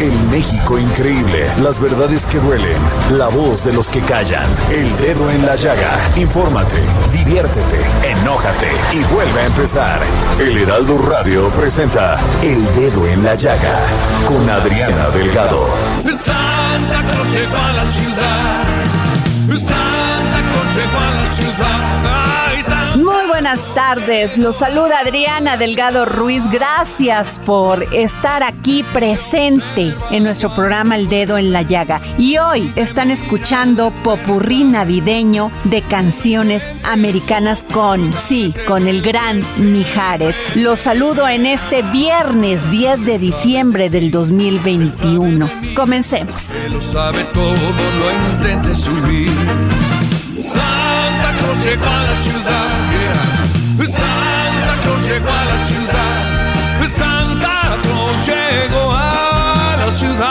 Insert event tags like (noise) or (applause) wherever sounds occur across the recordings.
El México increíble, las verdades que duelen, la voz de los que callan, el dedo en la llaga. Infórmate, diviértete, enójate y vuelve a empezar. El Heraldo Radio presenta El Dedo en la Llaga con Adriana Delgado. Santa Claus llegó a la ciudad. Santa Claus llegó a la ciudad. Buenas tardes, los saluda Adriana Delgado Ruiz. Gracias por estar aquí presente en nuestro programa El Dedo en la Llaga. Y hoy están escuchando Popurrí Navideño de canciones americanas con, sí, con el gran Mijares. Los saludo en este viernes 10 de diciembre del 2021. Comencemos. lo sabe todo, subir. Claus llegó a la ciudad. yeah. Santa Claus llegó a la ciudad. Santa Claus llegó a la ciudad.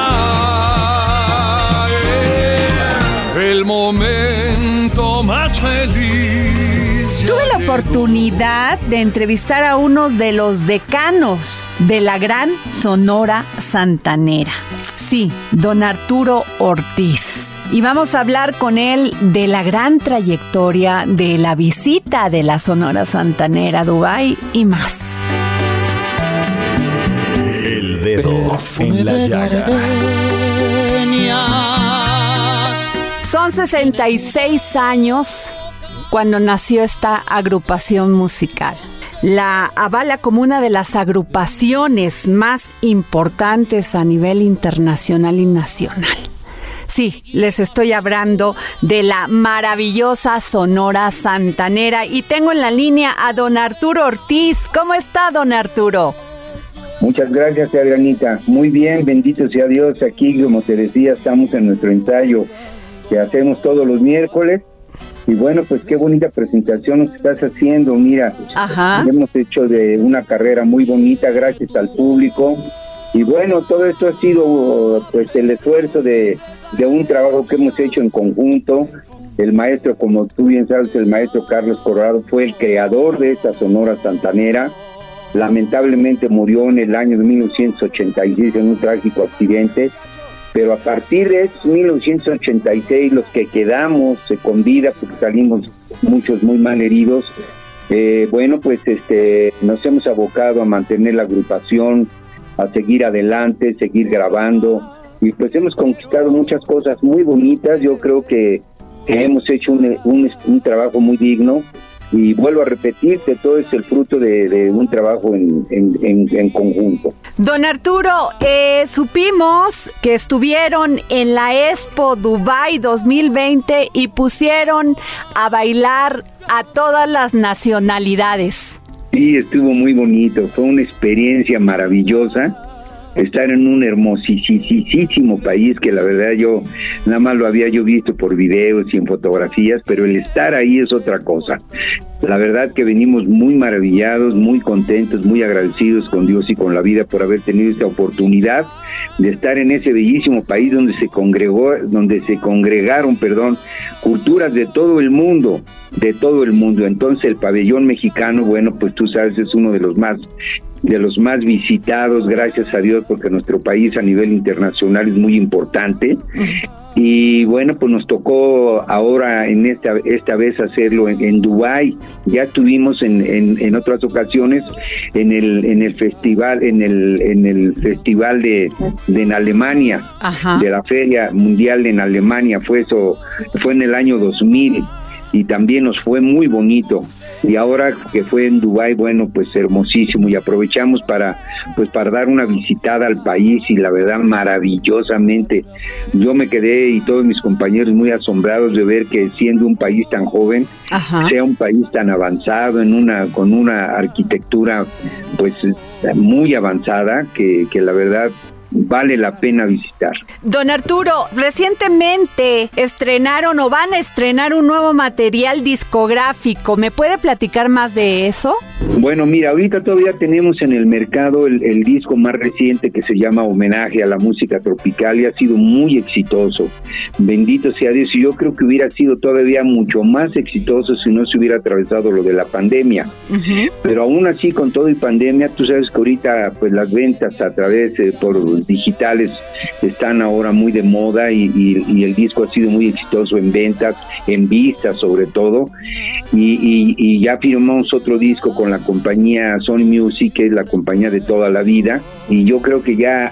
yeah. El momento más feliz. Tuve la llegó. oportunidad de entrevistar a unos de los decanos de la gran Sonora Santanera. Sí, don Arturo Ortiz. Y vamos a hablar con él de la gran trayectoria de la visita de la Sonora Santanera a Dubái y más. El Dedo en la Llaga. Son 66 años cuando nació esta agrupación musical. La avala como una de las agrupaciones más importantes a nivel internacional y nacional. Sí, les estoy hablando de la maravillosa Sonora Santanera y tengo en la línea a don Arturo Ortiz. ¿Cómo está, don Arturo? Muchas gracias, Adrianita. Muy bien, bendito sea Dios. Aquí, como te decía, estamos en nuestro ensayo que hacemos todos los miércoles. Y bueno, pues qué bonita presentación nos estás haciendo. Mira, Ajá. hemos hecho de una carrera muy bonita gracias al público. Y bueno, todo esto ha sido pues el esfuerzo de, de un trabajo que hemos hecho en conjunto. El maestro, como tú bien sabes, el maestro Carlos Corrado fue el creador de esta Sonora Santanera lamentablemente murió en el año de 1986 en un trágico accidente, pero a partir de 1986 los que quedamos eh, con vida, porque salimos muchos muy mal heridos, eh, bueno, pues este, nos hemos abocado a mantener la agrupación, a seguir adelante, seguir grabando, y pues hemos conquistado muchas cosas muy bonitas, yo creo que, que hemos hecho un, un- trabajo muy digno, y vuelvo a repetirte, todo es el fruto de, un trabajo en- en conjunto. Don Arturo, eh, supimos que estuvieron en la Expo Dubai 2020 y pusieron a bailar a todas las nacionalidades. Sí, estuvo muy bonito, fue una experiencia maravillosa estar en un hermosísimo país que la verdad yo nada más lo había yo visto por videos y en fotografías, pero el estar ahí es otra cosa. La verdad que venimos muy maravillados, muy contentos, muy agradecidos con Dios y con la vida por haber tenido esta oportunidad de estar en ese bellísimo país donde se congregó, donde se congregaron, perdón, culturas de todo el mundo, de todo el mundo. Entonces el pabellón mexicano, bueno, pues tú sabes, es uno de los más de los más visitados, gracias a Dios, porque nuestro país a nivel internacional es muy importante. y bueno, pues nos tocó ahora en esta esta vez hacerlo en, en Dubai. Ya tuvimos en, en, otras ocasiones en el en el festival en el en el festival de, de en Alemania de la Feria Mundial en Alemania fue eso fue en el año 2000 y también nos fue muy bonito. Y ahora que fue en Dubai bueno pues hermosísimo. Y aprovechamos para pues para dar una visitada al país y la verdad maravillosamente. Yo me quedé y todos mis compañeros muy asombrados de ver que siendo un país tan joven sea un país tan avanzado en una con una arquitectura pues muy avanzada que, que la verdad vale la pena visitar. Don Arturo, recientemente estrenaron o van a estrenar un nuevo material discográfico. ¿Me puede platicar más de eso? Bueno, mira, ahorita todavía tenemos en el mercado el, disco más reciente que se llama Homenaje a la música tropical y ha sido muy exitoso. Bendito sea Dios. Y yo creo que hubiera sido todavía mucho más exitoso si no se hubiera atravesado lo de la pandemia. Pero aún así, con todo y pandemia, tú sabes que ahorita pues las ventas a través de por digitales están ahora muy de moda y, el disco ha sido muy exitoso en ventas, en vistas sobre todo. Y, ya firmamos otro disco con la compañía Sony Music, que es la compañía de toda la vida. Y yo creo que ya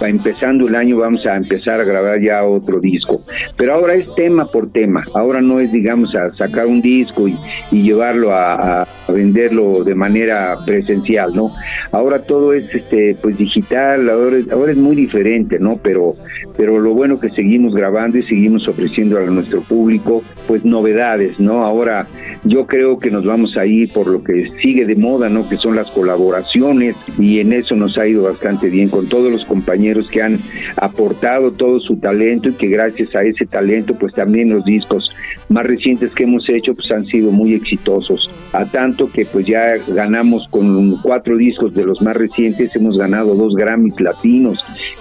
empezando el año vamos a empezar a grabar ya otro disco. Pero ahora es tema por tema. Ahora no es, digamos, a sacar un disco y, llevarlo a, venderlo de manera presencial, ¿no? Ahora todo es, este, pues digital. Ahora, ahora es muy diferente, ¿no? Pero, pero lo bueno que seguimos grabando y seguimos ofreciendo a nuestro público, pues novedades, ¿no? Ahora yo creo que nos vamos a ir por lo que sigue de moda, ¿no? Que son las colaboraciones y en eso nos ha ido bastante bien con todos los compañeros que han aportado todo su talento y que gracias a ese talento, pues también los discos más recientes que hemos hecho pues han sido muy exitosos a tanto que pues ya ganamos con cuatro discos de los más recientes hemos ganado dos Grammys latinos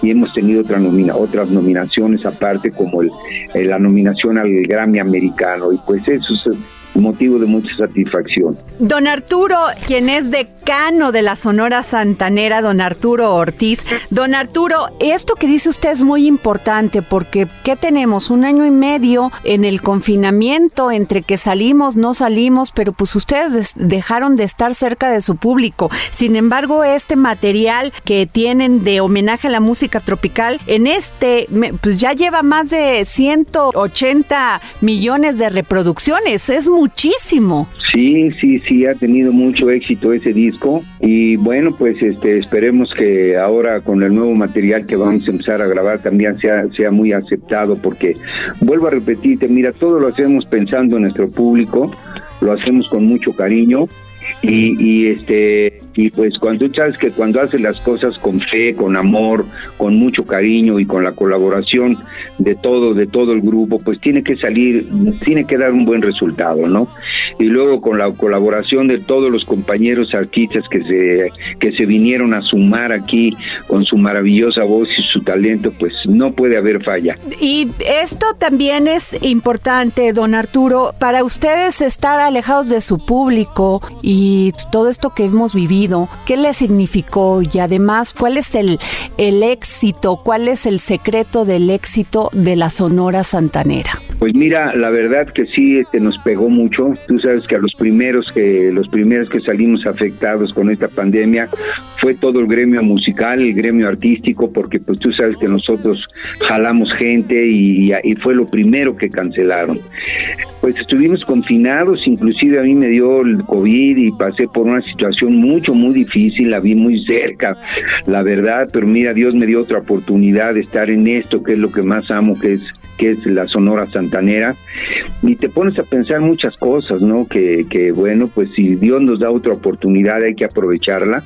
y hemos tenido otra nomina, otras nominaciones aparte como el, la nominación al Grammy americano. Y pues eso es motivo de mucha satisfacción. Don Arturo, quien es decano de la Sonora Santanera, don Arturo Ortiz. Don Arturo, esto que dice usted es muy importante porque ¿qué tenemos? Un año y medio en el confinamiento, entre que salimos, no salimos, pero pues ustedes dejaron de estar cerca de su público. Sin embargo, este material que tienen de homenaje a la música tropical, en este, pues ya lleva más de 180 millones de reproducciones. Es muy muchísimo. Sí, sí, sí, ha tenido mucho éxito ese disco y bueno, pues este esperemos que ahora con el nuevo material que vamos a empezar a grabar también sea, sea muy aceptado porque vuelvo a repetirte, mira, todo lo hacemos pensando en nuestro público, lo hacemos con mucho cariño y, y este y pues cuando sabes que cuando haces las cosas con fe, con amor, con mucho cariño y con la colaboración de todo, de todo el grupo, pues tiene que salir, tiene que dar un buen resultado, ¿no? Y luego con la colaboración de todos los compañeros artistas que se, que se vinieron a sumar aquí con su maravillosa voz y su talento, pues no puede haber falla. Y esto también es importante, don Arturo, para ustedes estar alejados de su público y todo esto que hemos vivido ¿Qué le significó? Y además, ¿cuál es el, el éxito? ¿Cuál es el secreto del éxito de la Sonora Santanera? Pues mira, la verdad que sí, este nos pegó mucho. Tú sabes que a los primeros que los primeros que salimos afectados con esta pandemia fue todo el gremio musical, el gremio artístico, porque pues tú sabes que nosotros jalamos gente y, y fue lo primero que cancelaron. Pues estuvimos confinados, inclusive a mí me dio el COVID y pasé por una situación mucho, muy difícil, la vi muy cerca, la verdad, pero mira, Dios me dio otra oportunidad de estar en esto, que es lo que más amo, que es que es la Sonora Santanera, y te pones a pensar muchas cosas, ¿no? Que, que bueno, pues si Dios nos da otra oportunidad hay que aprovecharla,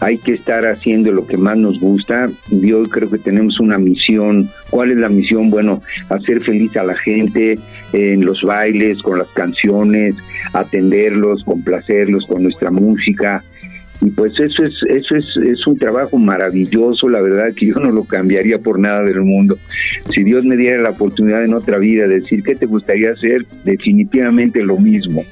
hay que estar haciendo lo que más nos gusta. Dios creo que tenemos una misión. ¿Cuál es la misión? Bueno, hacer feliz a la gente en los bailes, con las canciones, atenderlos, complacerlos con nuestra música, y pues eso es eso es, es un trabajo maravilloso la verdad que yo no lo cambiaría por nada del mundo. Si Dios me diera la oportunidad en otra vida de decir qué te gustaría hacer definitivamente lo mismo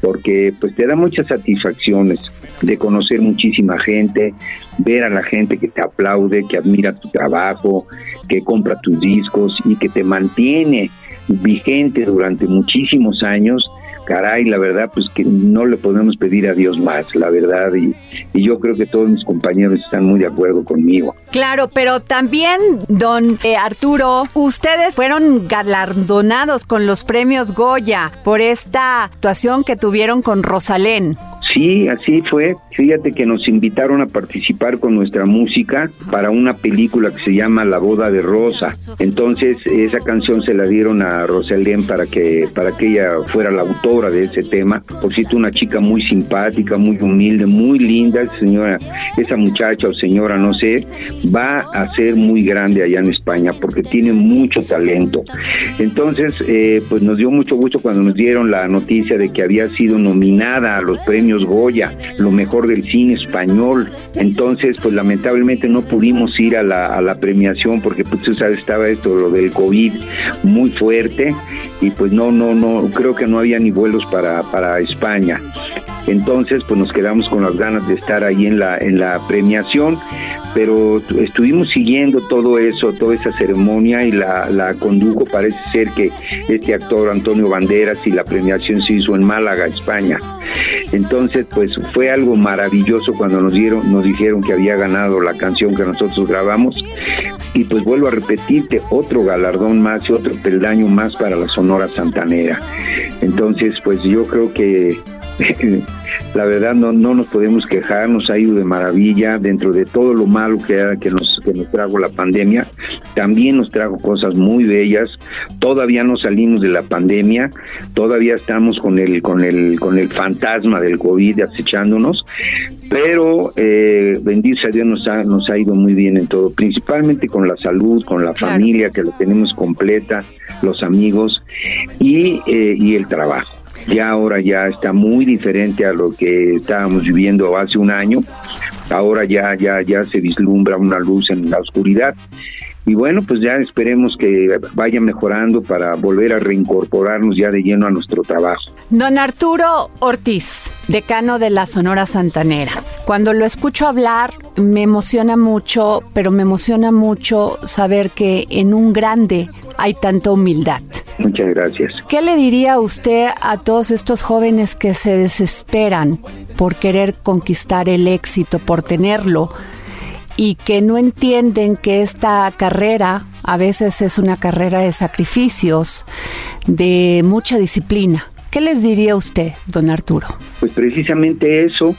porque pues te da muchas satisfacciones de conocer muchísima gente, ver a la gente que te aplaude, que admira tu trabajo, que compra tus discos y que te mantiene vigente durante muchísimos años caray, la verdad, pues que no le podemos pedir a Dios más, la verdad, y, y, yo creo que todos mis compañeros están muy de acuerdo conmigo. Claro, pero también, don eh, Arturo, ustedes fueron galardonados con los premios Goya por esta actuación que tuvieron con Rosalén. Sí, así fue. Fíjate que nos invitaron a participar con nuestra música para una película que se llama La boda de Rosa. Entonces esa canción se la dieron a Rosalén para que para que ella fuera la autora de ese tema. Por cierto, una chica muy simpática, muy humilde, muy linda, señora, esa muchacha o señora, no sé, va a ser muy grande allá en España porque tiene mucho talento. Entonces, eh, pues nos dio mucho gusto cuando nos dieron la noticia de que había sido nominada a los premios Goya, lo mejor del cine español. Entonces, pues lamentablemente no pudimos ir a la, a la premiación porque pues tú sabes, estaba esto, lo del COVID muy fuerte y pues no, no, no, creo que no había ni vuelos para, para España. Entonces, pues nos quedamos con las ganas de estar ahí en la, en la premiación, pero estuvimos siguiendo todo eso, toda esa ceremonia y la, la condujo, parece ser que este actor Antonio Banderas y la premiación se hizo en Málaga, España. Entonces, pues fue algo maravilloso cuando nos dieron, nos dijeron que había ganado la canción que nosotros grabamos. Y pues vuelvo a repetirte, otro galardón más y otro peldaño más para la Sonora Santanera. Entonces, pues yo creo que (laughs) la verdad no, no nos podemos quejar, nos ha ido de maravilla. Dentro de todo lo malo que, que, nos, que nos trajo la pandemia, también nos trajo cosas muy bellas, todavía no salimos de la pandemia, todavía estamos con el, con el, con el fantasma del COVID acechándonos, pero eh, bendito Dios nos ha, nos ha ido muy bien en todo, principalmente con la salud, con la familia que la tenemos completa, los amigos y, eh, y el trabajo ya ahora ya está muy diferente a lo que estábamos viviendo hace un año. Ahora ya ya ya se vislumbra una luz en la oscuridad. Y bueno, pues ya esperemos que vaya mejorando para volver a reincorporarnos ya de lleno a nuestro trabajo. Don Arturo Ortiz, decano de la Sonora Santanera. Cuando lo escucho hablar me emociona mucho, pero me emociona mucho saber que en un grande hay tanta humildad. Muchas gracias. ¿Qué le diría usted a todos estos jóvenes que se desesperan por querer conquistar el éxito, por tenerlo, y que no entienden que esta carrera a veces es una carrera de sacrificios, de mucha disciplina? ¿Qué les diría usted, don Arturo? Pues precisamente eso,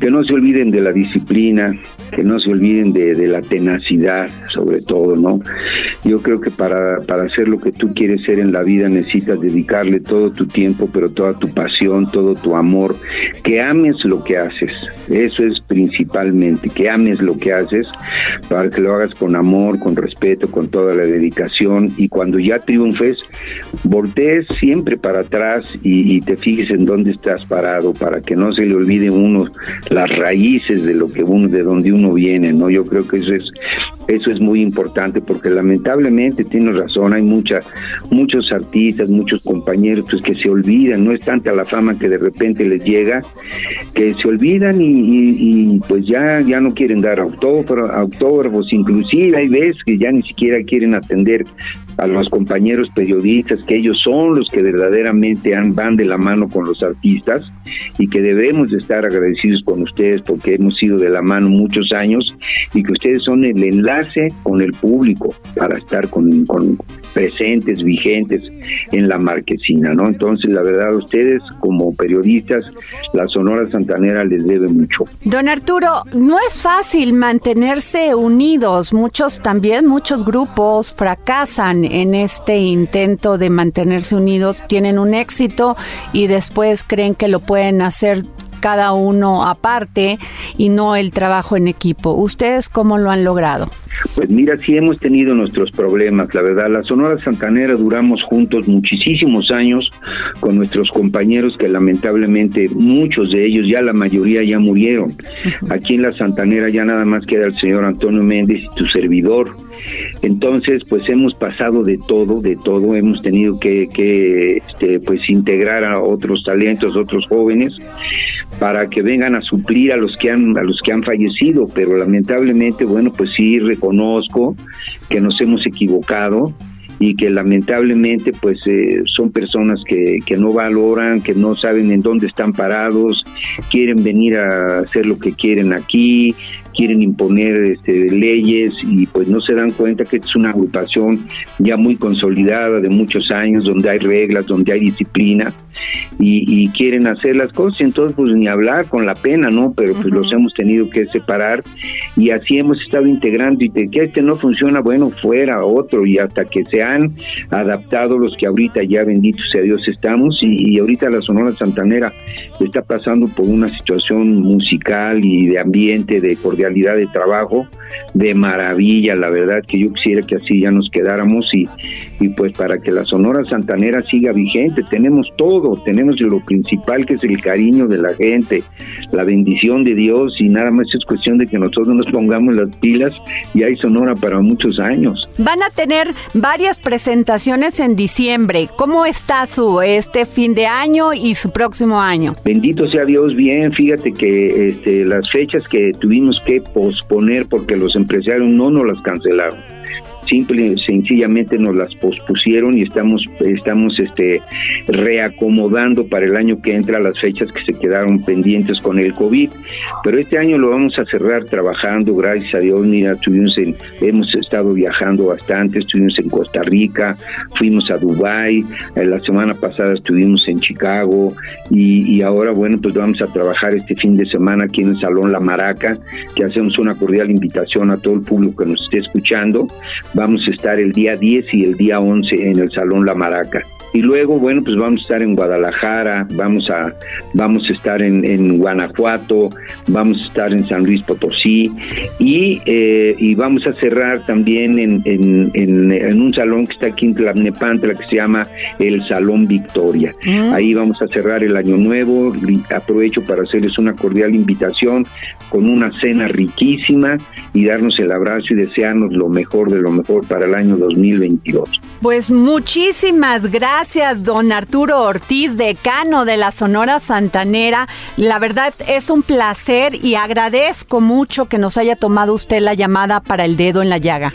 que no se olviden de la disciplina, que no se olviden de, la tenacidad, sobre todo, ¿no? Yo creo que para, para hacer lo que tú quieres ser en la vida necesitas dedicarle todo tu tiempo, pero toda tu pasión, todo tu amor, que ames lo que haces. Eso es principalmente, que ames lo que haces, para que lo hagas con amor, con respeto, con toda la dedicación, y cuando ya triunfes, voltees siempre para atrás y, y te fijes en dónde estás parado, para que no se le olvide uno las raíces de lo que uno, de donde uno viene, ¿no? Yo creo que eso es, eso es muy importante porque lamentablemente tienes razón, hay mucha, muchos artistas, muchos compañeros pues que se olvidan, no es tanta la fama que de repente les llega, que se olvidan y, y, y pues ya, ya no quieren dar autógrafos, autógrafos, inclusive hay veces que ya ni siquiera quieren atender a los compañeros periodistas, que ellos son los que verdaderamente van de la mano con los artistas y que debemos de estar agradecidos con ustedes porque hemos ido de la mano muchos años y que ustedes son el enlace con el público para estar con, con presentes, vigentes en la marquesina, ¿no? Entonces, la verdad, ustedes como periodistas, la Sonora Santanera les debe mucho. Don Arturo, no es fácil mantenerse unidos. Muchos también, muchos grupos fracasan en este intento de mantenerse unidos, tienen un éxito y después creen que lo pueden hacer cada uno aparte y no el trabajo en equipo. ¿Ustedes cómo lo han logrado? Pues mira, sí hemos tenido nuestros problemas, la verdad. La Sonora Santanera duramos juntos muchísimos años con nuestros compañeros que lamentablemente muchos de ellos, ya la mayoría ya murieron. Aquí en la Santanera ya nada más queda el señor Antonio Méndez y tu servidor Entonces, pues hemos pasado de todo, de todo, hemos tenido que, este, pues integrar a otros talentos, otros jóvenes, para que vengan a suplir a los que han a los que han fallecido, pero lamentablemente, bueno, pues sí reconozco que nos hemos equivocado y que lamentablemente pues eh, son personas que no valoran, que no saben en dónde están parados, quieren venir a hacer lo que quieren aquí, quieren imponer este, leyes y pues no se dan cuenta que es una agrupación ya muy consolidada de muchos años, donde hay reglas, donde hay disciplina y, quieren hacer las cosas, entonces pues ni hablar con la pena, ¿no? Pero pues los hemos tenido que separar y así hemos estado integrando. Y de que este no funciona, bueno, fuera otro. Y hasta que se han adaptado los que ahorita ya bendito sea Dios estamos. Y, y ahorita la Sonora Santanera está pasando por una situación musical y de ambiente, de cordialidad de trabajo, de maravilla, la verdad que yo quisiera que así ya nos quedáramos y, y pues para que la Sonora Santanera siga vigente, tenemos todo, tenemos lo principal que es el cariño de la gente, la bendición de Dios y nada más es cuestión de que nosotros nos pongamos las pilas y hay Sonora para muchos años. Van a tener varias presentaciones en diciembre. ¿Cómo está su este fin de año y su próximo año? Bendito sea Dios, bien, fíjate que este, las fechas que tuvimos que posponer porque los empresarios no nos las cancelaron simple y sencillamente nos las pospusieron y estamos estamos este reacomodando para el año que entra las fechas que se quedaron pendientes con el COVID, pero este año lo vamos a cerrar trabajando, gracias a Dios, mira, estuvimos en, hemos estado viajando bastante, estuvimos en Costa Rica, fuimos a Dubai, eh, la semana pasada estuvimos en Chicago y ahora bueno, pues vamos a trabajar este fin de semana aquí en el Salón La Maraca, que hacemos una cordial invitación a todo el público que nos esté escuchando Vamos a estar el día 10 y el día 11 en el Salón La Maraca. Y luego, bueno, pues vamos a estar en Guadalajara, vamos a, vamos a estar en, Guanajuato, vamos a estar en San Luis Potosí y, eh, y vamos a cerrar también en, en, un salón que está aquí en Tlalnepantla que se llama el Salón Victoria. Mm. Ahí vamos a cerrar el año nuevo, aprovecho para hacerles una cordial invitación con una cena riquísima y darnos el abrazo y desearnos lo mejor de lo mejor para el año 2022. Pues muchísimas gracias, don Arturo Ortiz, decano de la Sonora Santanera. La verdad es un placer y agradezco mucho que nos haya tomado usted la llamada para el dedo en la llaga.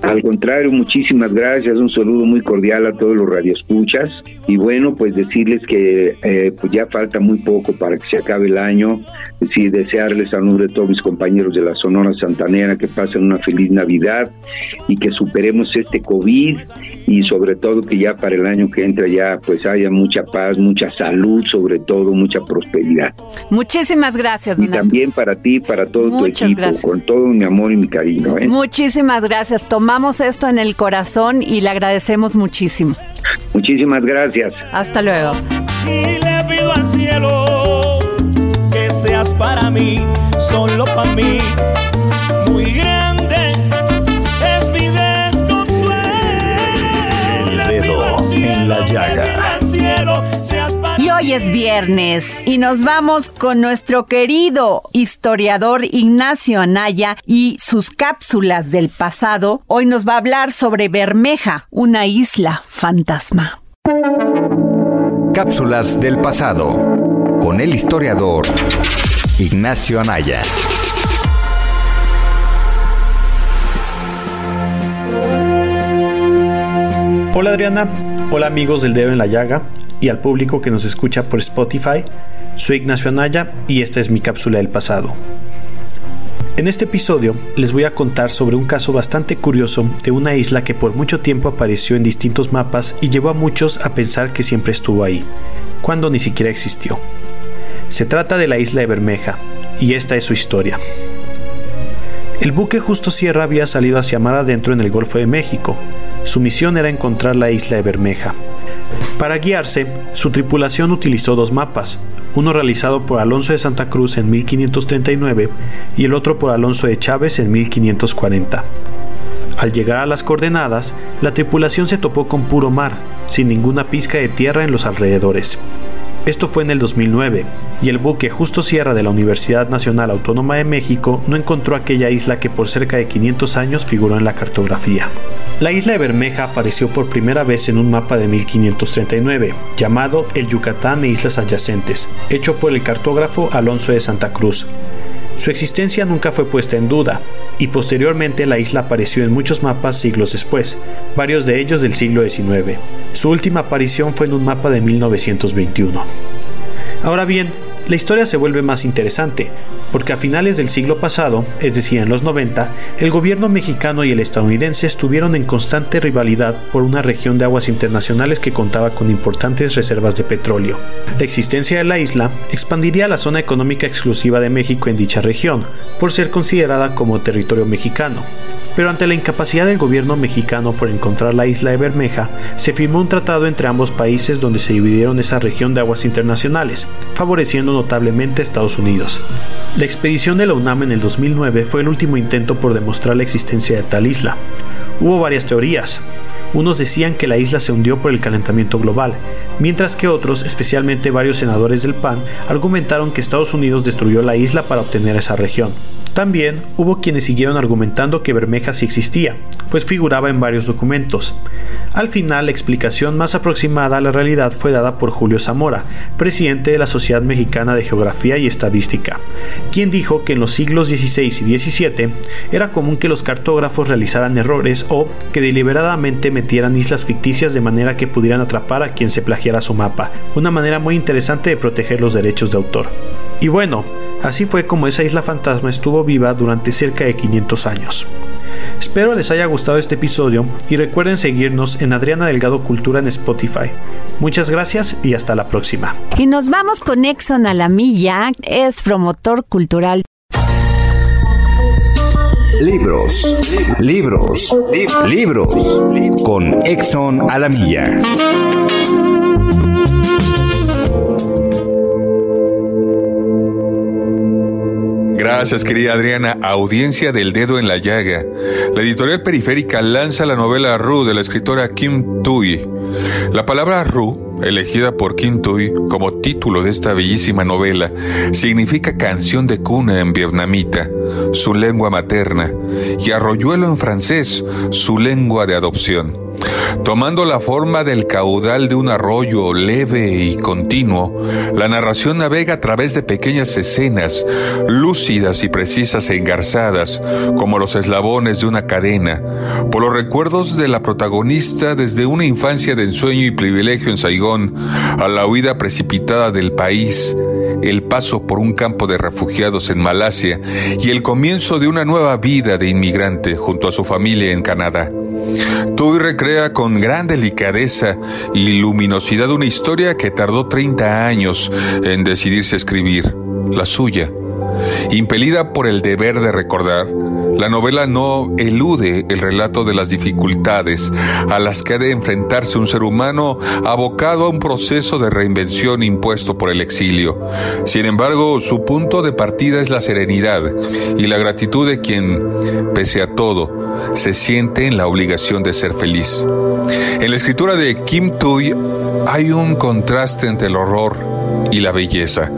Al contrario, muchísimas gracias, un saludo muy cordial a todos los radioescuchas y bueno, pues decirles que eh, pues ya falta muy poco para que se acabe el año, decir, desearles a nombre de todos mis compañeros de la Sonora Santanera que pasen una feliz Navidad y que superemos este COVID y sobre todo que ya para el año que entra ya pues haya mucha paz, mucha salud, sobre todo mucha prosperidad. Muchísimas gracias. Y también para ti, para todo tu equipo, con todo mi amor y mi cariño. ¿eh? Muchísimas gracias. Tomamos esto en el corazón y le agradecemos muchísimo. Muchísimas gracias. Hasta luego. Y le pido al cielo que seas para mí, solo para mí, muy grande hoy es viernes y nos vamos con nuestro querido historiador Ignacio Anaya y sus cápsulas del pasado. Hoy nos va a hablar sobre Bermeja, una isla fantasma. Cápsulas del pasado con el historiador Ignacio Anaya. Hola Adriana, hola amigos del dedo en la llaga y al público que nos escucha por Spotify. Soy Ignacio Anaya y esta es mi cápsula del pasado. En este episodio les voy a contar sobre un caso bastante curioso de una isla que por mucho tiempo apareció en distintos mapas y llevó a muchos a pensar que siempre estuvo ahí, cuando ni siquiera existió. Se trata de la isla de Bermeja, y esta es su historia. El buque Justo Sierra había salido hacia mar adentro en el Golfo de México. Su misión era encontrar la isla de Bermeja. Para guiarse, su tripulación utilizó dos mapas, uno realizado por Alonso de Santa Cruz en 1539 y el otro por Alonso de Chávez en 1540. Al llegar a las coordenadas, la tripulación se topó con puro mar, sin ninguna pizca de tierra en los alrededores. Esto fue en el 2009, y el buque Justo Sierra de la Universidad Nacional Autónoma de México no encontró aquella isla que por cerca de 500 años figuró en la cartografía. La isla de Bermeja apareció por primera vez en un mapa de 1539, llamado El Yucatán e Islas Adyacentes, hecho por el cartógrafo Alonso de Santa Cruz. Su existencia nunca fue puesta en duda, y posteriormente la isla apareció en muchos mapas siglos después, varios de ellos del siglo XIX. Su última aparición fue en un mapa de 1921. Ahora bien, la historia se vuelve más interesante, porque a finales del siglo pasado, es decir, en los 90, el gobierno mexicano y el estadounidense estuvieron en constante rivalidad por una región de aguas internacionales que contaba con importantes reservas de petróleo. La existencia de la isla expandiría la zona económica exclusiva de México en dicha región, por ser considerada como territorio mexicano, pero ante la incapacidad del gobierno mexicano por encontrar la isla de Bermeja, se firmó un tratado entre ambos países donde se dividieron esa región de aguas internacionales, favoreciendo notablemente a Estados Unidos. La expedición de la UNAM en el 2009 fue el último intento por demostrar la existencia de tal isla. Hubo varias teorías. Unos decían que la isla se hundió por el calentamiento global, mientras que otros, especialmente varios senadores del PAN, argumentaron que Estados Unidos destruyó la isla para obtener esa región. También hubo quienes siguieron argumentando que Bermeja sí existía, pues figuraba en varios documentos. Al final, la explicación más aproximada a la realidad fue dada por Julio Zamora, presidente de la Sociedad Mexicana de Geografía y Estadística, quien dijo que en los siglos XVI y XVII era común que los cartógrafos realizaran errores o que deliberadamente metieran islas ficticias de manera que pudieran atrapar a quien se plagiara su mapa, una manera muy interesante de proteger los derechos de autor. Y bueno, Así fue como esa isla fantasma estuvo viva durante cerca de 500 años. Espero les haya gustado este episodio y recuerden seguirnos en Adriana Delgado Cultura en Spotify. Muchas gracias y hasta la próxima. Y nos vamos con Exxon a la milla, es promotor cultural. Libros, libros, libros, con Exxon a la milla. Gracias, querida Adriana. Audiencia del dedo en la llaga. La editorial periférica lanza la novela Ru de la escritora Kim Tui. La palabra Ru, elegida por Kim Tui como título de esta bellísima novela, significa canción de cuna en vietnamita, su lengua materna, y arroyuelo en francés, su lengua de adopción. Tomando la forma del caudal de un arroyo leve y continuo, la narración navega a través de pequeñas escenas, lúcidas y precisas e engarzadas, como los eslabones de una cadena, por los recuerdos de la protagonista desde una infancia de ensueño y privilegio en Saigón, a la huida precipitada del país, el paso por un campo de refugiados en Malasia y el comienzo de una nueva vida de inmigrante junto a su familia en Canadá. Tui recrea con gran delicadeza y luminosidad una historia que tardó 30 años en decidirse escribir, la suya. Impelida por el deber de recordar, la novela no elude el relato de las dificultades a las que ha de enfrentarse un ser humano abocado a un proceso de reinvención impuesto por el exilio. Sin embargo, su punto de partida es la serenidad y la gratitud de quien, pese a todo, se siente en la obligación de ser feliz. En la escritura de Kim Tui hay un contraste entre el horror y la belleza,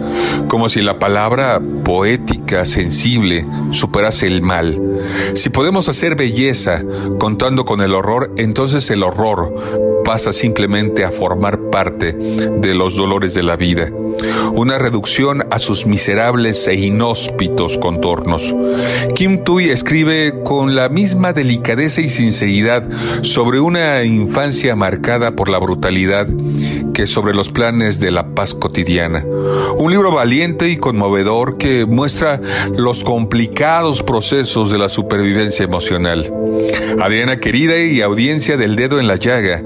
como si la palabra poética, sensible, superase el mal. Si podemos hacer belleza contando con el horror, entonces el horror pasa simplemente a formar parte de los dolores de la vida, una reducción a sus miserables e inhóspitos contornos. Kim Tui escribe con la misma delicadeza y sinceridad sobre una infancia marcada por la brutalidad que sobre los planes de la paz cotidiana. Un libro valiente y conmovedor que muestra los complicados procesos de la supervivencia emocional. Adriana querida y audiencia del dedo en la llaga,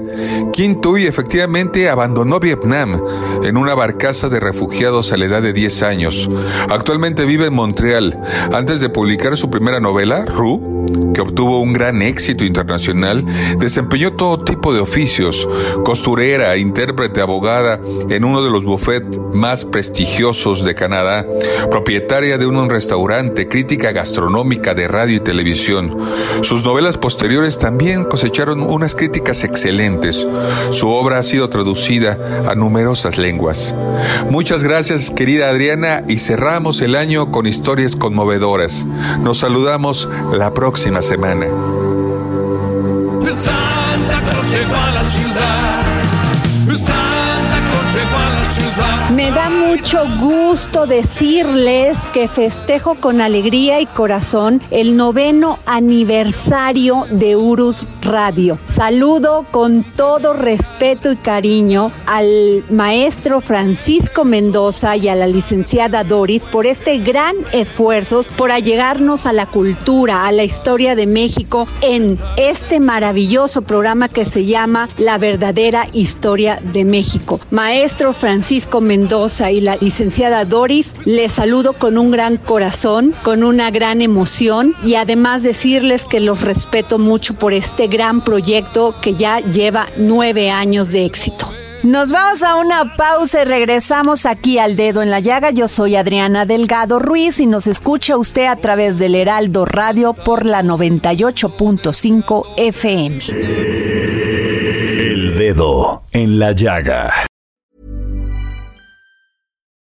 Kim Tui efectivamente abandonó Vietnam en una barcaza de refugiados a la edad de 10 años. Actualmente vive en Montreal. Antes de publicar su primera novela, Ru, que obtuvo un gran éxito internacional, desempeñó todo tipo de oficios, costurera, intérprete, abogada en uno de los buffets más prestigiosos de Canadá, propietaria de un restaurante, crítica gastronómica de radio y televisión. Sus novelas posteriores también cosecharon unas críticas excelentes. Su obra ha sido traducida a numerosas lenguas. Muchas gracias, querida Adriana, y cerramos el año con historias conmovedoras. Nos saludamos la próxima semana. Llegó a la ciudad. Me da mucho gusto decirles que festejo con alegría y corazón el noveno aniversario de Urus Radio. Saludo con todo respeto y cariño al maestro Francisco Mendoza y a la licenciada Doris por este gran esfuerzo por allegarnos a la cultura, a la historia de México en este maravilloso programa que se llama La verdadera historia de México. Maestro Francisco Mendoza y la licenciada Doris, les saludo con un gran corazón, con una gran emoción y además decirles que los respeto mucho por este gran proyecto que ya lleva nueve años de éxito. Nos vamos a una pausa y regresamos aquí al dedo en la llaga. Yo soy Adriana Delgado Ruiz y nos escucha usted a través del Heraldo Radio por la 98.5 FM. El dedo en la llaga.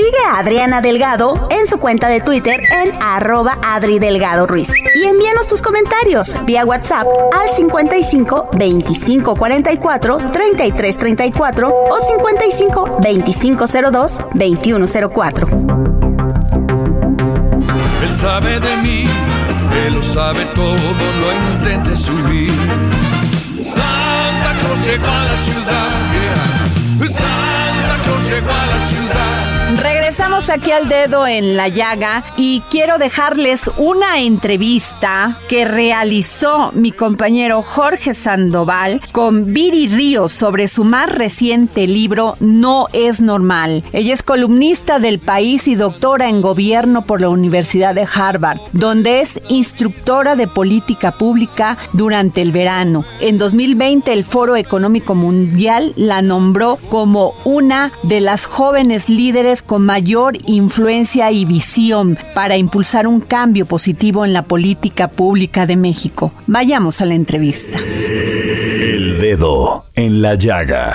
Sigue a Adriana Delgado en su cuenta de Twitter en arroba Adri Delgado Ruiz. Y envíanos tus comentarios vía WhatsApp al 55 25 44 33 34 o 55 25 02 21 04. Él sabe de mí, él lo sabe todo, no intentes subir. Santa Claus llegó a la ciudad. Santa Claus llegó a la ciudad. Regresamos aquí al dedo en la llaga y quiero dejarles una entrevista que realizó mi compañero Jorge Sandoval con Viri Ríos sobre su más reciente libro No es normal. Ella es columnista del país y doctora en gobierno por la Universidad de Harvard, donde es instructora de política pública durante el verano. En 2020 el Foro Económico Mundial la nombró como una de las jóvenes líderes con mayor influencia y visión para impulsar un cambio positivo en la política pública de México. Vayamos a la entrevista. El dedo en la llaga.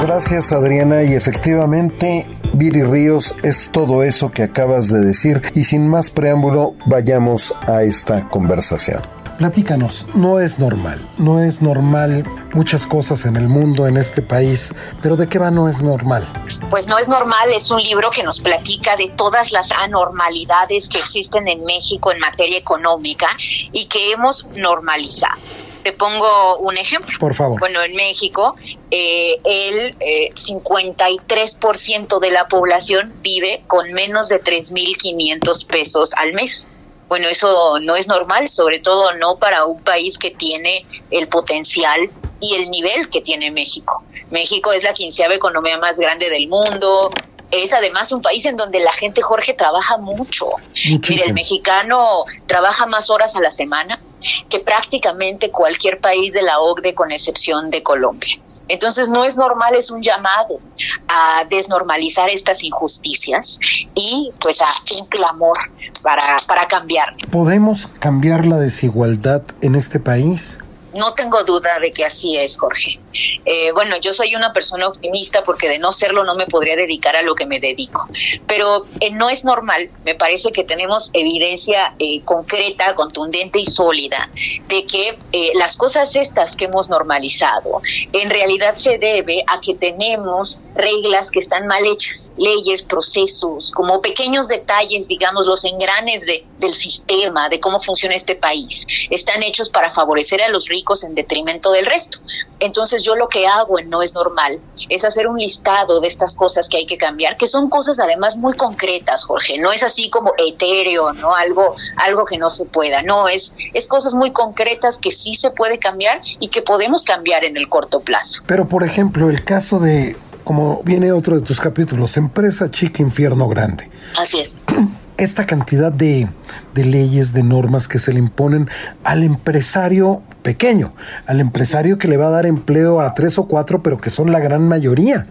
Gracias Adriana y efectivamente Viri Ríos es todo eso que acabas de decir y sin más preámbulo vayamos a esta conversación. Platícanos, no es normal, no es normal muchas cosas en el mundo, en este país, pero ¿de qué va no es normal? Pues no es normal, es un libro que nos platica de todas las anormalidades que existen en México en materia económica y que hemos normalizado. Te pongo un ejemplo. Por favor. Bueno, en México, eh, el eh, 53% de la población vive con menos de 3.500 pesos al mes. Bueno, eso no es normal, sobre todo no para un país que tiene el potencial y el nivel que tiene México. México es la quinceava economía más grande del mundo, es además un país en donde la gente, Jorge, trabaja mucho. Mire, el mexicano trabaja más horas a la semana que prácticamente cualquier país de la OCDE con excepción de Colombia. Entonces no es normal, es un llamado a desnormalizar estas injusticias y pues a un clamor para, para cambiar. ¿Podemos cambiar la desigualdad en este país? No tengo duda de que así es, Jorge. Eh, bueno, yo soy una persona optimista porque de no serlo no me podría dedicar a lo que me dedico. Pero eh, no es normal, me parece que tenemos evidencia eh, concreta, contundente y sólida de que las cosas estas que hemos normalizado en realidad se debe a que tenemos reglas que están mal hechas, leyes, procesos, como pequeños detalles, digamos, los engranes de, del sistema, de cómo funciona este país, están hechos para favorecer a los ricos en detrimento del resto. Entonces yo lo que hago en No es normal es hacer un listado de estas cosas que hay que cambiar, que son cosas además muy concretas, Jorge, no es así como etéreo, no algo algo que no se pueda, no, es es cosas muy concretas que sí se puede cambiar y que podemos cambiar en el corto plazo. Pero por ejemplo, el caso de como viene otro de tus capítulos, empresa chica, infierno grande. Así es. (clears throat) Esta cantidad de, de, leyes, de normas que se le imponen al empresario pequeño, al empresario que le va a dar empleo a tres o cuatro, pero que son la gran mayoría.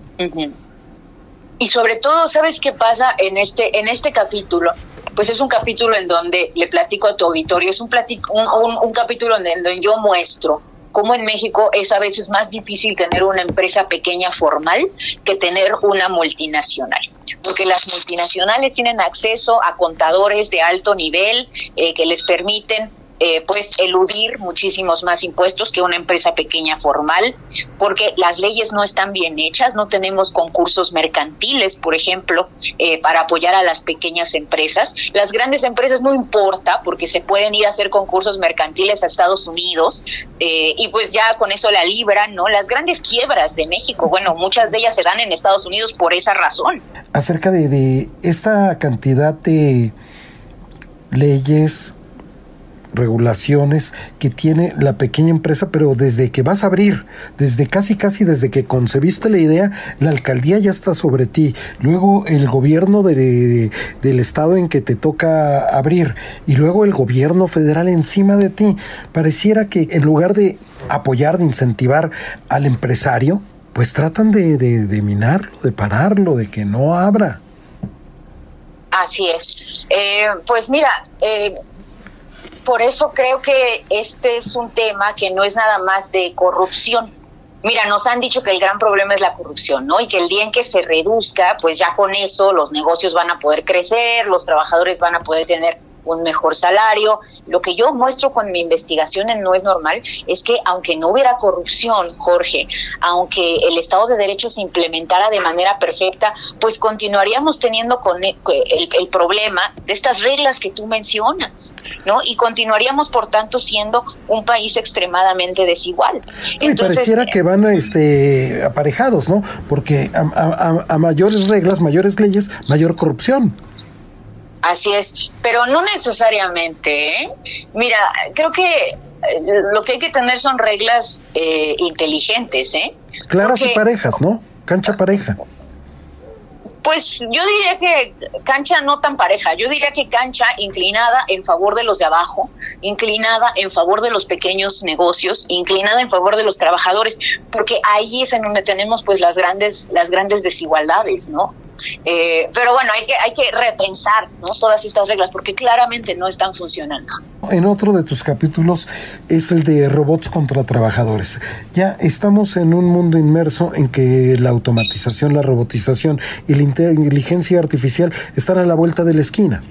Y sobre todo, ¿sabes qué pasa en este, en este capítulo? Pues es un capítulo en donde le platico a tu auditorio, es un, un, un capítulo en donde yo muestro cómo en México es a veces más difícil tener una empresa pequeña formal que tener una multinacional. Porque las multinacionales tienen acceso a contadores de alto nivel eh, que les permiten eh, pues eludir muchísimos más impuestos que una empresa pequeña formal, porque las leyes no están bien hechas, no tenemos concursos mercantiles, por ejemplo, eh, para apoyar a las pequeñas empresas. Las grandes empresas no importa, porque se pueden ir a hacer concursos mercantiles a Estados Unidos eh, y pues ya con eso la libran, ¿no? Las grandes quiebras de México, bueno, muchas de ellas se dan en Estados Unidos por esa razón. Acerca de, de esta cantidad de leyes regulaciones que tiene la pequeña empresa, pero desde que vas a abrir, desde casi casi desde que concebiste la idea, la alcaldía ya está sobre ti, luego el gobierno de, del estado en que te toca abrir y luego el gobierno federal encima de ti, pareciera que en lugar de apoyar, de incentivar al empresario, pues tratan de, de, minarlo, de pararlo, de que no abra. Así es. Eh, pues mira, eh, por eso creo que este es un tema que no es nada más de corrupción. Mira, nos han dicho que el gran problema es la corrupción, ¿no? Y que el día en que se reduzca, pues ya con eso los negocios van a poder crecer, los trabajadores van a poder tener un mejor salario. Lo que yo muestro con mi investigación en No es Normal es que aunque no hubiera corrupción, Jorge, aunque el Estado de Derecho se implementara de manera perfecta, pues continuaríamos teniendo con e, el, problema de estas reglas que tú mencionas, ¿no? Y continuaríamos, por tanto, siendo un país extremadamente desigual. Entonces, pareciera que van este, aparejados, ¿no? Porque a mayores reglas, mayores leyes, mayor corrupción. Así es, pero no necesariamente. ¿eh? Mira, creo que eh, lo que hay que tener son reglas eh, inteligentes, ¿eh? Claras y parejas, ¿no? Cancha pareja. Pues yo diría que cancha no tan pareja, yo diría que cancha inclinada en favor de los de abajo, inclinada en favor de los pequeños negocios, inclinada en favor de los trabajadores, porque ahí es en donde tenemos pues las grandes las grandes desigualdades, ¿no? Eh, pero bueno, hay que, hay que repensar ¿no? todas estas reglas porque claramente no están funcionando. En otro de tus capítulos es el de robots contra trabajadores. Ya estamos en un mundo inmerso en que la automatización, la robotización y la inteligencia artificial están a la vuelta de la esquina.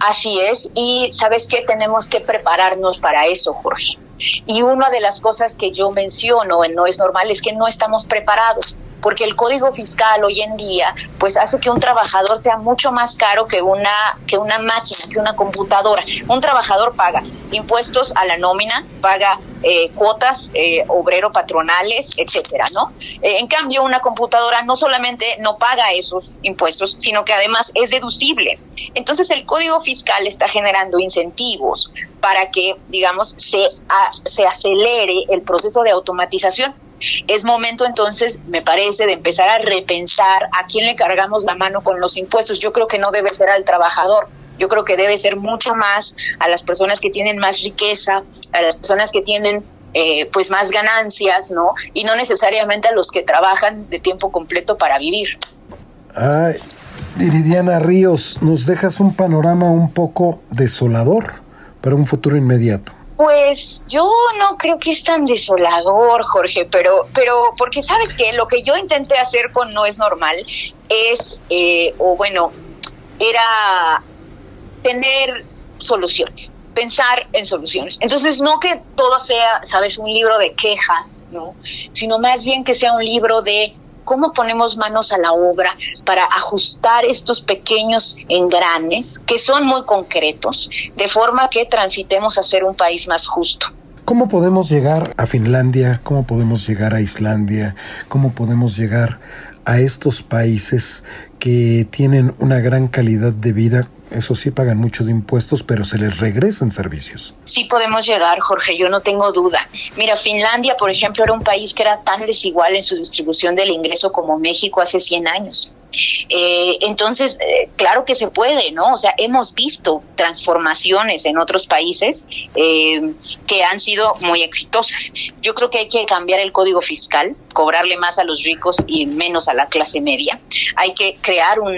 Así es, y sabes que tenemos que prepararnos para eso, Jorge. Y una de las cosas que yo menciono en No es normal es que no estamos preparados porque el código fiscal hoy en día pues hace que un trabajador sea mucho más caro que una que una máquina, que una computadora. Un trabajador paga impuestos a la nómina, paga eh, cuotas eh, obrero patronales, etcétera, ¿no? Eh, en cambio, una computadora no solamente no paga esos impuestos, sino que además es deducible. Entonces, el Código Fiscal está generando incentivos para que, digamos, se, se acelere el proceso de automatización es momento entonces, me parece, de empezar a repensar a quién le cargamos la mano con los impuestos. Yo creo que no debe ser al trabajador, yo creo que debe ser mucho más a las personas que tienen más riqueza, a las personas que tienen eh, pues más ganancias, ¿no? Y no necesariamente a los que trabajan de tiempo completo para vivir. Ay, Ríos, nos dejas un panorama un poco desolador para un futuro inmediato. Pues yo no creo que es tan desolador, Jorge, pero, pero porque sabes que lo que yo intenté hacer con No es normal es, eh, o bueno, era tener soluciones, pensar en soluciones. Entonces, no que todo sea, sabes, un libro de quejas, ¿no? Sino más bien que sea un libro de cómo ponemos manos a la obra para ajustar estos pequeños engranes que son muy concretos, de forma que transitemos a ser un país más justo. ¿Cómo podemos llegar a Finlandia? ¿Cómo podemos llegar a Islandia? ¿Cómo podemos llegar a estos países que tienen una gran calidad de vida eso sí, pagan mucho de impuestos, pero se les regresan servicios. Sí podemos llegar, Jorge, yo no tengo duda. Mira, Finlandia, por ejemplo, era un país que era tan desigual en su distribución del ingreso como México hace 100 años. Eh, entonces, eh, claro que se puede, ¿no? O sea, hemos visto transformaciones en otros países eh, que han sido muy exitosas. Yo creo que hay que cambiar el código fiscal, cobrarle más a los ricos y menos a la clase media. Hay que crear un,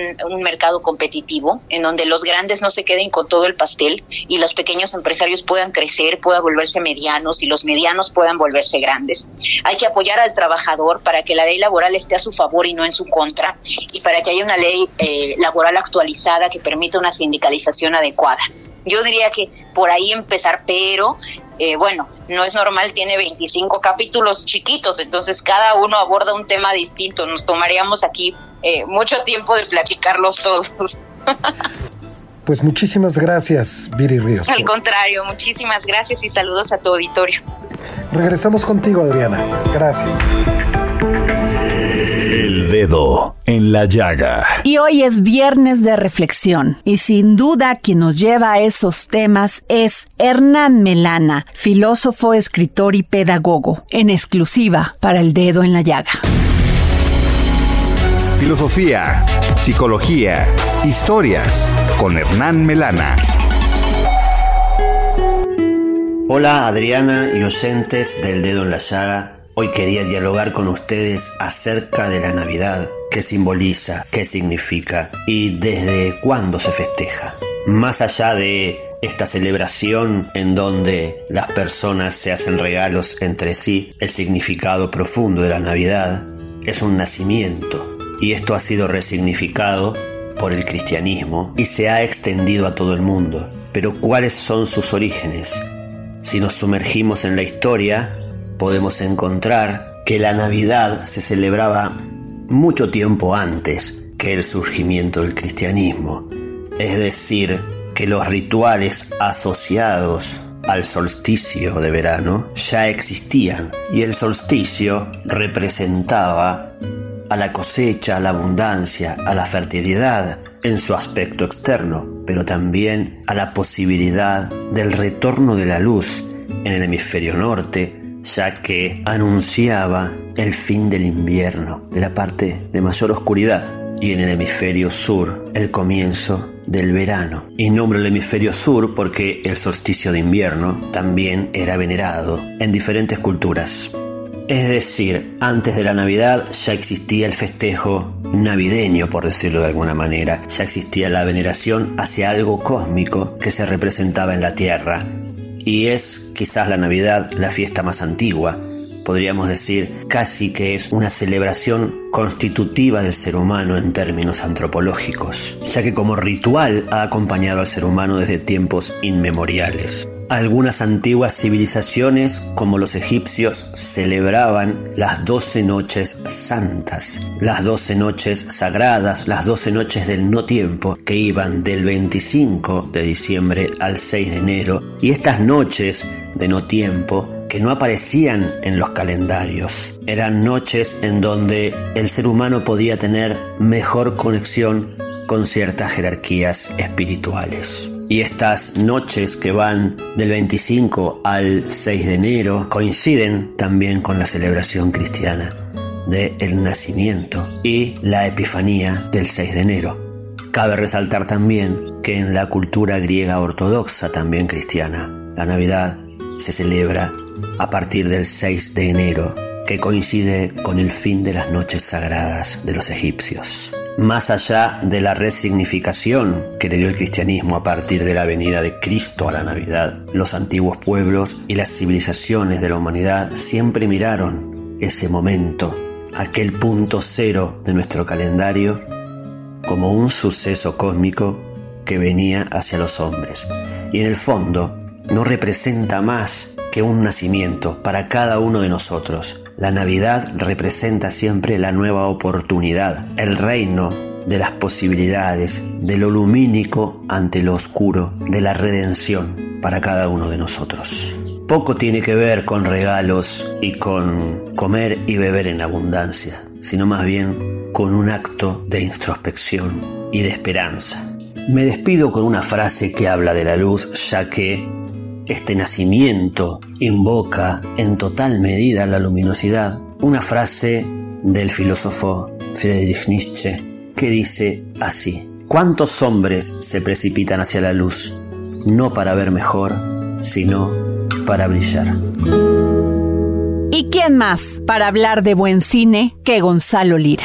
mercado competitivo en donde los grandes no se queden con todo el pastel y los pequeños empresarios puedan crecer, puedan volverse medianos y los medianos puedan volverse grandes. Hay que apoyar al trabajador para que la ley laboral esté a su favor y no en su contra para que haya una ley eh, laboral actualizada que permita una sindicalización adecuada. Yo diría que por ahí empezar, pero eh, bueno, no es normal, tiene 25 capítulos chiquitos, entonces cada uno aborda un tema distinto. Nos tomaríamos aquí eh, mucho tiempo de platicarlos todos. (laughs) Pues muchísimas gracias, Viri Ríos. Al contrario, muchísimas gracias y saludos a tu auditorio. Regresamos contigo, Adriana. Gracias. El dedo en la llaga. Y hoy es viernes de reflexión y sin duda quien nos lleva a esos temas es Hernán Melana, filósofo, escritor y pedagogo, en exclusiva para el dedo en la llaga. Filosofía, psicología, historias con Hernán Melana. Hola Adriana y oyentes del dedo en la llaga. Hoy quería dialogar con ustedes acerca de la Navidad, qué simboliza, qué significa y desde cuándo se festeja. Más allá de esta celebración en donde las personas se hacen regalos entre sí, el significado profundo de la Navidad es un nacimiento y esto ha sido resignificado por el cristianismo y se ha extendido a todo el mundo. Pero ¿cuáles son sus orígenes? Si nos sumergimos en la historia, podemos encontrar que la Navidad se celebraba mucho tiempo antes que el surgimiento del cristianismo. Es decir, que los rituales asociados al solsticio de verano ya existían y el solsticio representaba a la cosecha, a la abundancia, a la fertilidad en su aspecto externo, pero también a la posibilidad del retorno de la luz en el hemisferio norte, ya que anunciaba el fin del invierno, de la parte de mayor oscuridad, y en el hemisferio sur el comienzo del verano. Y nombro el hemisferio sur porque el solsticio de invierno también era venerado en diferentes culturas. Es decir, antes de la Navidad ya existía el festejo navideño, por decirlo de alguna manera, ya existía la veneración hacia algo cósmico que se representaba en la Tierra. Y es quizás la Navidad la fiesta más antigua, podríamos decir casi que es una celebración constitutiva del ser humano en términos antropológicos, ya que como ritual ha acompañado al ser humano desde tiempos inmemoriales. Algunas antiguas civilizaciones, como los egipcios, celebraban las doce noches santas, las doce noches sagradas, las doce noches del no tiempo, que iban del 25 de diciembre al 6 de enero, y estas noches de no tiempo que no aparecían en los calendarios. Eran noches en donde el ser humano podía tener mejor conexión con ciertas jerarquías espirituales. Y estas noches que van del 25 al 6 de enero coinciden también con la celebración cristiana de el nacimiento y la epifanía del 6 de enero. Cabe resaltar también que en la cultura griega ortodoxa, también cristiana, la Navidad se celebra a partir del 6 de enero, que coincide con el fin de las noches sagradas de los egipcios. Más allá de la resignificación que le dio el cristianismo a partir de la venida de Cristo a la Navidad, los antiguos pueblos y las civilizaciones de la humanidad siempre miraron ese momento, aquel punto cero de nuestro calendario, como un suceso cósmico que venía hacia los hombres. Y en el fondo no representa más que un nacimiento para cada uno de nosotros, la Navidad representa siempre la nueva oportunidad, el reino de las posibilidades, de lo lumínico ante lo oscuro, de la redención para cada uno de nosotros. Poco tiene que ver con regalos y con comer y beber en abundancia, sino más bien con un acto de introspección y de esperanza. Me despido con una frase que habla de la luz, ya que este nacimiento invoca en total medida la luminosidad. Una frase del filósofo Friedrich Nietzsche que dice así, ¿cuántos hombres se precipitan hacia la luz? No para ver mejor, sino para brillar. ¿Y quién más para hablar de buen cine que Gonzalo Lira?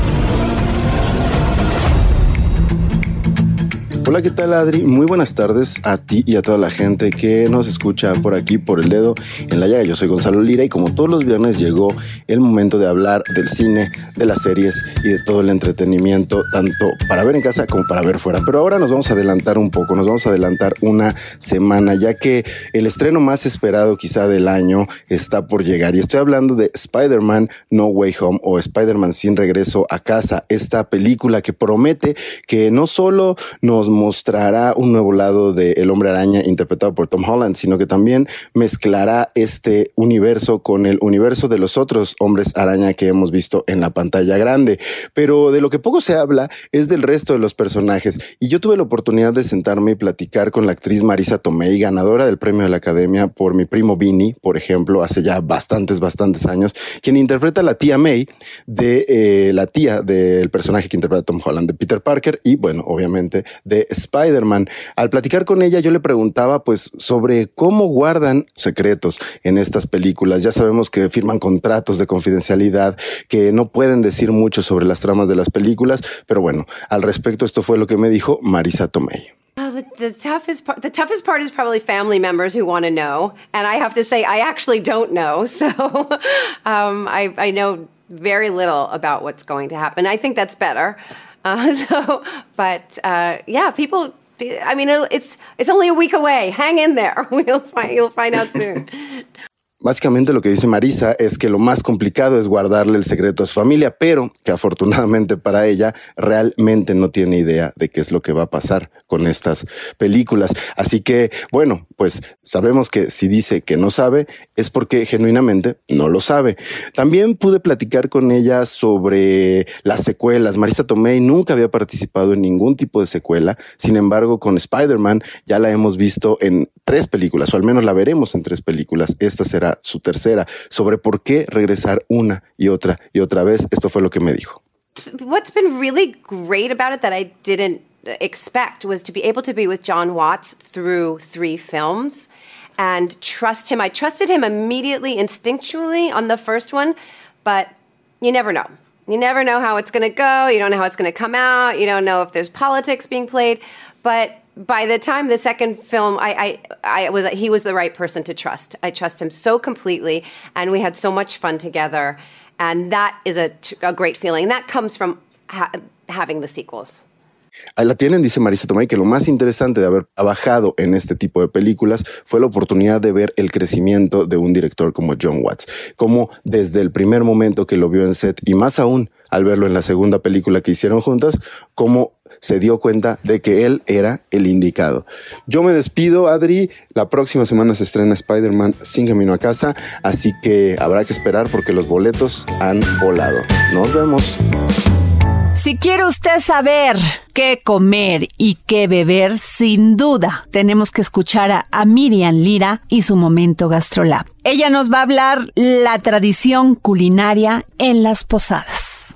Hola, ¿qué tal Adri? Muy buenas tardes a ti y a toda la gente que nos escucha por aquí, por el dedo en la llaga. Yo soy Gonzalo Lira y como todos los viernes llegó el momento de hablar del cine, de las series y de todo el entretenimiento, tanto para ver en casa como para ver fuera. Pero ahora nos vamos a adelantar un poco, nos vamos a adelantar una semana, ya que el estreno más esperado quizá del año está por llegar. Y estoy hablando de Spider-Man No Way Home o Spider-Man sin regreso a casa, esta película que promete que no solo nos mostrará un nuevo lado de El Hombre Araña interpretado por Tom Holland, sino que también mezclará este universo con el universo de los otros hombres araña que hemos visto en la pantalla grande. Pero de lo que poco se habla es del resto de los personajes. Y yo tuve la oportunidad de sentarme y platicar con la actriz Marisa Tomei, ganadora del premio de la Academia por mi primo Vinny, por ejemplo, hace ya bastantes, bastantes años, quien interpreta a la tía May de eh, la tía del personaje que interpreta Tom Holland, de Peter Parker, y bueno, obviamente de Spider-Man. Al platicar con ella, yo le preguntaba pues sobre cómo guardan secretos en estas películas. Ya sabemos que firman contratos de confidencialidad, que no pueden decir mucho sobre las tramas de las películas, pero bueno, al respecto esto fue lo que me dijo Marisa Tomei. Oh, the, the, toughest part, the toughest part is probably family members who want to know, and I have to say I actually don't know. (laughs) So um, I, I know very little about what's going to happen. I think that's better. Uh, (laughs) so, but uh, yeah, people. I mean, it's it's only a week away. Hang in there. (laughs) We'll find, you'll find out soon. (laughs) Básicamente lo que dice Marisa es que lo más complicado es guardarle el secreto a su familia, pero que afortunadamente para ella realmente no tiene idea de qué es lo que va a pasar con estas películas. Así que, bueno, pues sabemos que si dice que no sabe es porque genuinamente no lo sabe. También pude platicar con ella sobre las secuelas. Marisa Tomei nunca había participado en ningún tipo de secuela. Sin embargo, con Spider-Man ya la hemos visto en tres películas, o al menos la veremos en tres películas. Esta será su tercera, sobre por qué regresar una y otra y otra vez. Esto fue lo que me dijo. What's been really great about it that I didn't expect was to be able to be with John Watts through three films and trust him. I trusted him immediately, instinctually on the first one, but you never know. You never know how it's going to go. You don't know how it's going to come out. You don't know if there's politics being played. But by the time the second film, I, I, I was he was the right person to trust. I trust him so completely, and we had so much fun together, and that is a, a great feeling. And that comes from ha having the sequels. La tienen, dice Marisa Tomei, que lo más interesante de haber trabajado en este tipo de películas fue la oportunidad de ver el crecimiento de un director como John Watts, como desde el primer momento que lo vio en set y más aún al verlo en la segunda película que hicieron juntas, como se dio cuenta de que él era el indicado. Yo me despido, Adri. La próxima semana se estrena Spider-Man sin camino a casa, así que habrá que esperar porque los boletos han volado. Nos vemos. Si quiere usted saber qué comer y qué beber, sin duda tenemos que escuchar a, a, Miriam Lira y su momento Gastrolab. Ella nos va a hablar la tradición culinaria en las posadas.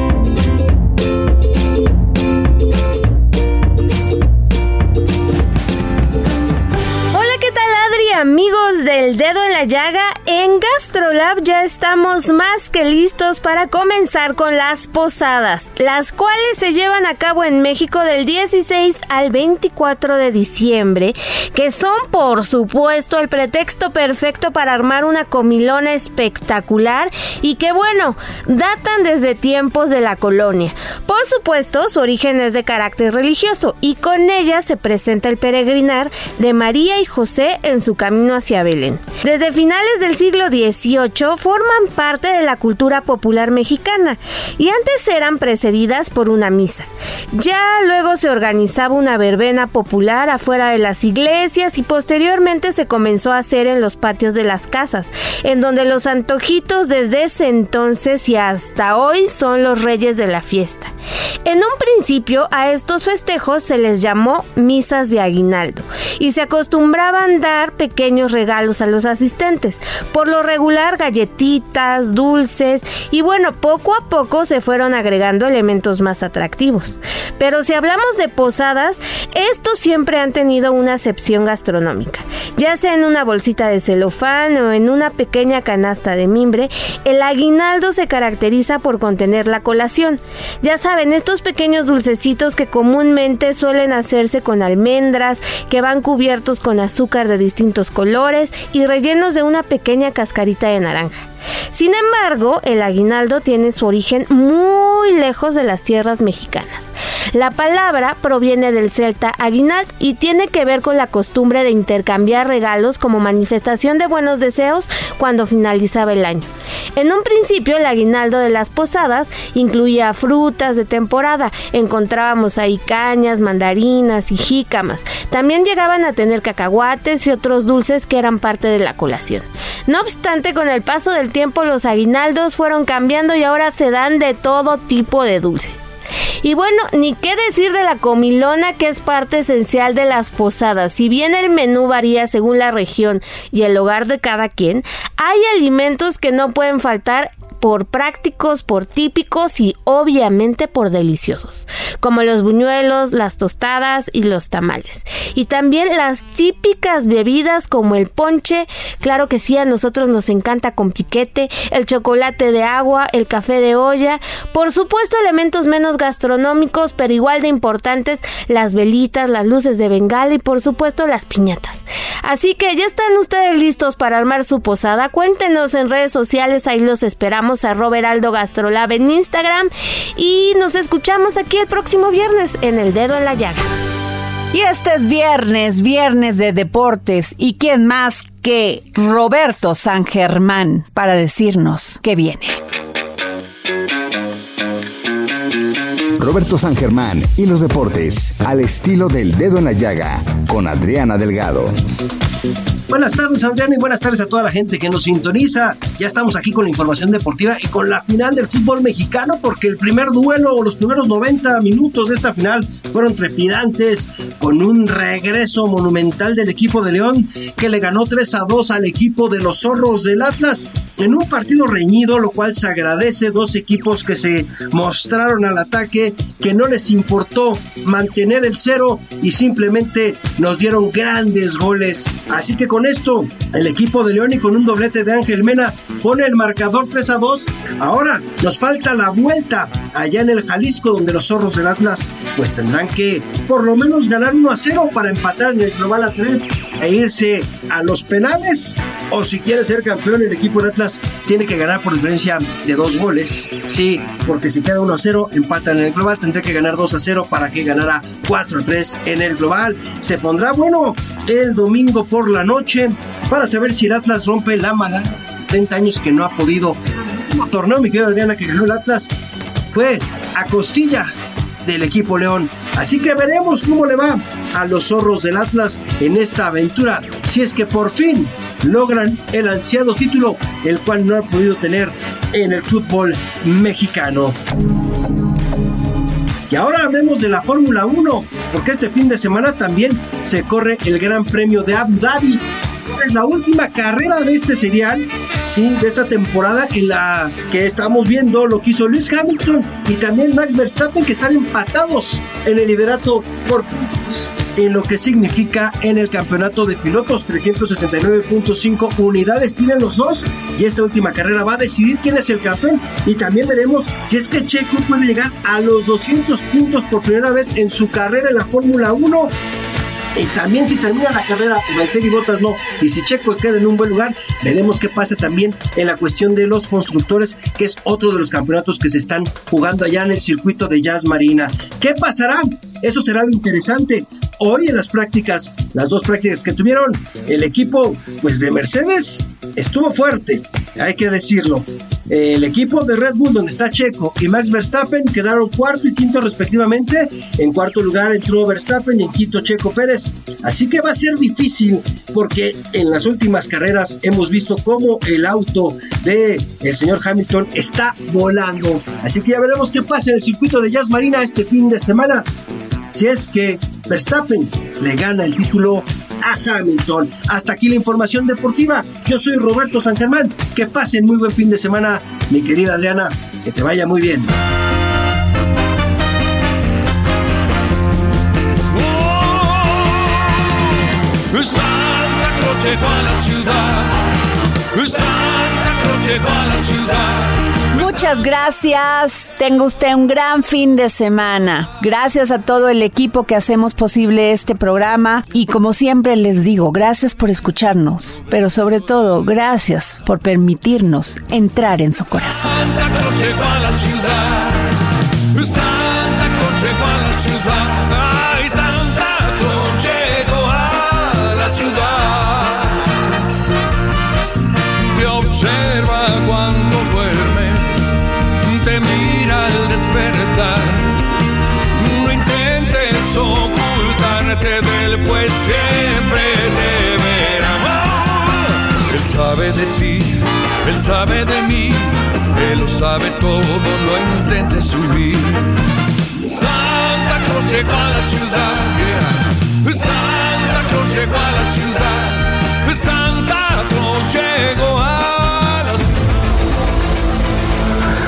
Amigos del dedo en la llaga, en GastroLab ya estamos más que listos para comenzar con las posadas, las cuales se llevan a cabo en México del 16 al 24 de diciembre, que son por supuesto el pretexto perfecto para armar una comilona espectacular y que bueno, datan desde tiempos de la colonia. Por supuesto, su origen es de carácter religioso y con ella se presenta el peregrinar de María y José en su camino hacia Belén. Desde finales del siglo XVIII forman parte de la cultura popular mexicana y antes eran precedidas por una misa. Ya luego se organizaba una verbena popular afuera de las iglesias y posteriormente se comenzó a hacer en los patios de las casas, en donde los antojitos desde ese entonces y hasta hoy son los reyes de la fiesta. En un principio a estos festejos se les llamó misas de aguinaldo y se acostumbraban dar pequeños pequeños regalos a los asistentes. Por lo regular, galletitas, dulces y bueno, poco a poco se fueron agregando elementos más atractivos. Pero si hablamos de posadas, estos siempre han tenido una acepción gastronómica. Ya sea en una bolsita de celofán o en una pequeña canasta de mimbre, el aguinaldo se caracteriza por contener la colación. Ya saben, estos pequeños dulcecitos que comúnmente suelen hacerse con almendras, que van cubiertos con azúcar de distintos colores y rellenos de una pequeña cascarita de naranja. Sin embargo, el aguinaldo tiene su origen muy lejos de las tierras mexicanas. La palabra proviene del celta aguinald y tiene que ver con la costumbre de intercambiar regalos como manifestación de buenos deseos cuando finalizaba el año. En un principio el aguinaldo de las posadas incluía frutas de temporada, encontrábamos ahí cañas, mandarinas y jícamas. También llegaban a tener cacahuates y otros dulces que eran parte de la colación. No obstante, con el paso del tiempo los aguinaldos fueron cambiando y ahora se dan de todo tipo de dulce. Y bueno, ni qué decir de la comilona que es parte esencial de las posadas. Si bien el menú varía según la región y el hogar de cada quien, hay alimentos que no pueden faltar por prácticos, por típicos y obviamente por deliciosos, como los buñuelos, las tostadas y los tamales. Y también las típicas bebidas como el ponche, claro que sí, a nosotros nos encanta con piquete, el chocolate de agua, el café de olla, por supuesto elementos menos gastronómicos, pero igual de importantes, las velitas, las luces de bengala y por supuesto las piñatas. Así que ya están ustedes listos para armar su posada. Cuéntenos en redes sociales, ahí los esperamos a Roberaldo Gastrolab en Instagram y nos escuchamos aquí el próximo viernes en El Dedo en la Llaga. Y este es viernes, viernes de deportes. ¿Y quién más que Roberto San Germán para decirnos qué viene? Roberto San Germán y los deportes al estilo del dedo en la llaga con Adriana Delgado. Buenas tardes, Adrián, y buenas tardes a toda la gente que nos sintoniza. Ya estamos aquí con la información deportiva y con la final del fútbol mexicano, porque el primer duelo o los primeros 90 minutos de esta final fueron trepidantes, con un regreso monumental del equipo de León que le ganó 3 a 2 al equipo de los zorros del Atlas en un partido reñido, lo cual se agradece. Dos equipos que se mostraron al ataque, que no les importó mantener el cero y simplemente nos dieron grandes goles. Así que con con esto, el equipo de León y con un doblete de Ángel Mena pone el marcador 3 a 2. Ahora nos falta la vuelta allá en el Jalisco, donde los zorros del Atlas pues tendrán que por lo menos ganar 1 a 0 para empatar en el global a 3 e irse a los penales. O si quiere ser campeón, el equipo de Atlas tiene que ganar por diferencia de dos goles. Sí, porque si queda 1 a 0, empatan en el global, tendrá que ganar 2 a 0 para que ganara 4 a 3 en el global. Se pondrá bueno el domingo por la noche para saber si el Atlas rompe la mala. 30 años que no ha podido. torneo, mi querido Adriana, que ganó el Atlas fue a costilla del equipo León. Así que veremos cómo le va a los zorros del Atlas en esta aventura, si es que por fin logran el ansiado título, el cual no ha podido tener en el fútbol mexicano. Y ahora hablemos de la Fórmula 1, porque este fin de semana también se corre el Gran Premio de Abu Dhabi. Es la última carrera de este serial, sí, de esta temporada en la que estamos viendo lo que hizo Lewis Hamilton y también Max Verstappen que están empatados en el liderato por en lo que significa en el campeonato de pilotos. 369.5 unidades tienen los dos y esta última carrera va a decidir quién es el campeón. Y también veremos si es que Checo puede llegar a los 200 puntos por primera vez en su carrera en la Fórmula 1 y también si termina la carrera, Valtteri Bottas no. Y si Checo queda en un buen lugar, veremos qué pasa también en la cuestión de los constructores, que es otro de los campeonatos que se están jugando allá en el circuito de Jazz Marina. ¿Qué pasará? Eso será lo interesante. Hoy en las prácticas, las dos prácticas que tuvieron, el equipo pues de Mercedes estuvo fuerte, hay que decirlo. El equipo de Red Bull, donde está Checo y Max Verstappen, quedaron cuarto y quinto respectivamente. En cuarto lugar entró Verstappen y en quinto Checo Pérez. Así que va a ser difícil porque en las últimas carreras hemos visto cómo el auto de el señor Hamilton está volando. Así que ya veremos qué pasa en el circuito de Jazz Marina este fin de semana. Si es que Verstappen le gana el título a Hamilton. Hasta aquí la información deportiva. Yo soy Roberto San Germán. Que pasen muy buen fin de semana, mi querida Adriana. Que te vaya muy bien. Santa Cruz llegó la ciudad. Santa llegó la ciudad. Muchas gracias. Tenga usted un gran fin de semana. Gracias a todo el equipo que hacemos posible este programa. Y como siempre les digo, gracias por escucharnos. Pero sobre todo, gracias por permitirnos entrar en su corazón. Santa llegó a la ciudad. Santa llegó a la ciudad. De él sabe de mí, él lo sabe todo, no intentes huir. Santa Cruz llegó a la ciudad. Santa Cruz llegó a la ciudad, Santa Cruz llegó a la ciudad.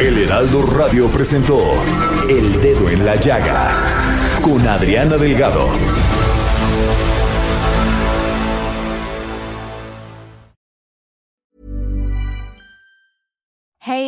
El Heraldo Radio presentó El Dedo en la Llaga con Adriana Delgado.